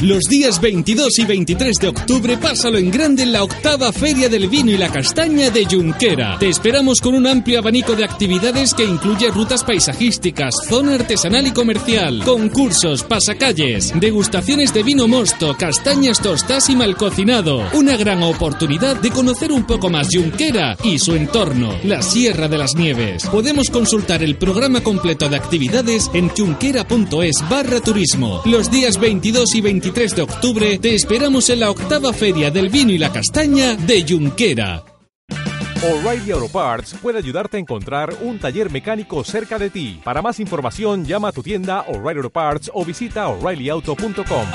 Los días 22 y 23 de octubre pásalo en grande en la octava Feria del Vino y la Castaña de Junquera. Te esperamos con un amplio abanico de actividades que incluye rutas paisajísticas, zona artesanal y comercial, concursos, pasacalles, degustaciones de vino mosto, castañas tostas y mal cocinado. Una gran oportunidad de conocer un poco más Junquera y su entorno, la Sierra de las Nieves. Podemos consultar el programa completo de actividades en junquera.es barra turismo. Los días 22 y 23 23 de octubre te esperamos en la octava Feria del Vino y la Castaña de Junquera. O'Reilly Auto Parts puede ayudarte a encontrar un taller mecánico cerca de ti. Para más información, llama a tu tienda O'Reilly Auto Parts o visita oreillyauto.com.